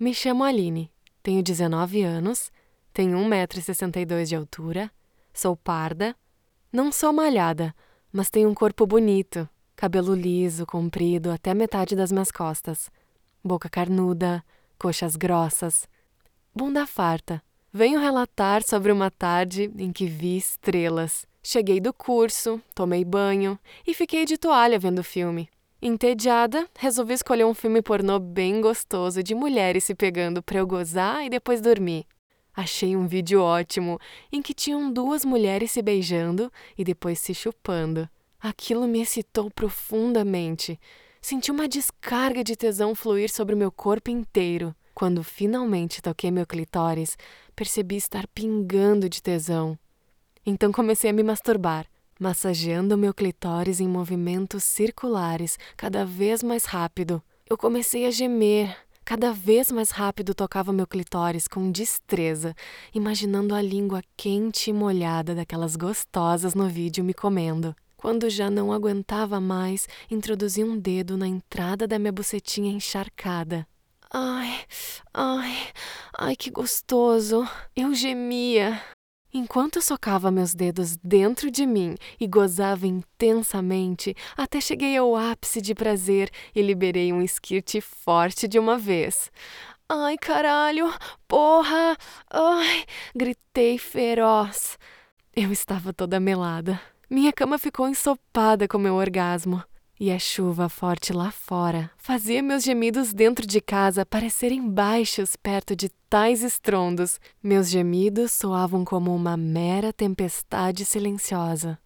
Me chamo Aline, tenho 19 anos, tenho 1,62m de altura, sou parda, não sou malhada, mas tenho um corpo bonito, cabelo liso, comprido até metade das minhas costas, boca carnuda, coxas grossas, bunda farta. Venho relatar sobre uma tarde em que vi estrelas. Cheguei do curso, tomei banho e fiquei de toalha vendo filme. Entediada, resolvi escolher um filme pornô bem gostoso de mulheres se pegando para eu gozar e depois dormir. Achei um vídeo ótimo em que tinham duas mulheres se beijando e depois se chupando. Aquilo me excitou profundamente. Senti uma descarga de tesão fluir sobre meu corpo inteiro. Quando finalmente toquei meu clitóris, percebi estar pingando de tesão. Então comecei a me masturbar massageando meu clitóris em movimentos circulares, cada vez mais rápido. Eu comecei a gemer. Cada vez mais rápido tocava meu clitóris com destreza, imaginando a língua quente e molhada daquelas gostosas no vídeo me comendo. Quando já não aguentava mais, introduzi um dedo na entrada da minha bucetinha encharcada. Ai, ai, ai, que gostoso! Eu gemia. Enquanto socava meus dedos dentro de mim e gozava intensamente, até cheguei ao ápice de prazer e liberei um esquirte forte de uma vez. Ai, caralho! Porra! Ai! Gritei feroz. Eu estava toda melada. Minha cama ficou ensopada com meu orgasmo. E a chuva forte lá fora fazia meus gemidos dentro de casa parecerem baixos perto de tais estrondos. Meus gemidos soavam como uma mera tempestade silenciosa.